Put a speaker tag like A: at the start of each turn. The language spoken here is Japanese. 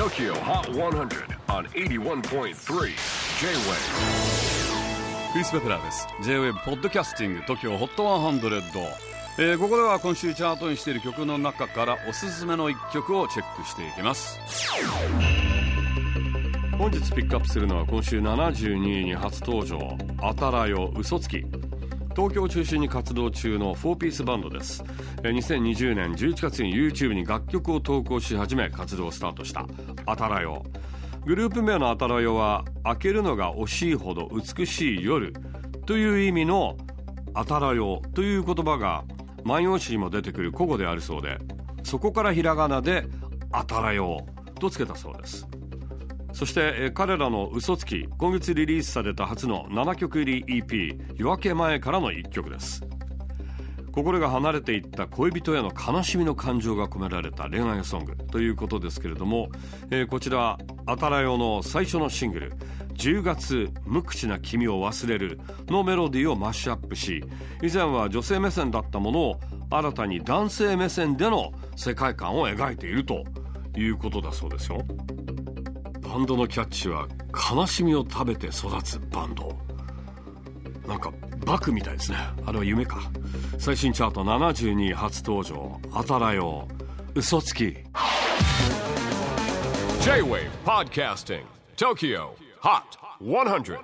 A: TOKYO HOT 100 on 81.3 J-WAVE
B: クリス・ベプラーです。J-WAVE ポッドキャスティング TOKYO HOT 100、えー、ここでは今週チャートにしている曲の中からおすすめの一曲をチェックしていきます。本日ピックアップするのは今週72位に初登場「あたらよ嘘つき」東京を中心に活動中の4ピースバンドです。2020年11月に YouTube に楽曲を投稿し始め活動をスタートした。あたらよグループ名のあたらよは開けるのが惜しいほど美しい夜という意味のあたらよという言葉が万葉集にも出てくる古語であるそうでそこからひらがなであたらよとつけたそうです。そして、彼らの嘘つき今月リリースされた初の7曲入り EP「夜明け前」からの1曲です。心が離れていった恋人への悲しみの感情が込められた恋愛ソングということですけれども、えー、こちらあたらよの最初のシングル「10月無口な君を忘れる」のメロディーをマッシュアップし以前は女性目線だったものを新たに男性目線での世界観を描いているということだそうですよ。バンドのキャッチは悲しみを食べて育つバンド。なんかバクみたいですね。あれは夢か。最新チャート72位初登場。あたらよ嘘つき。
A: J-WAVE PODCASTING TOKYO HOT 100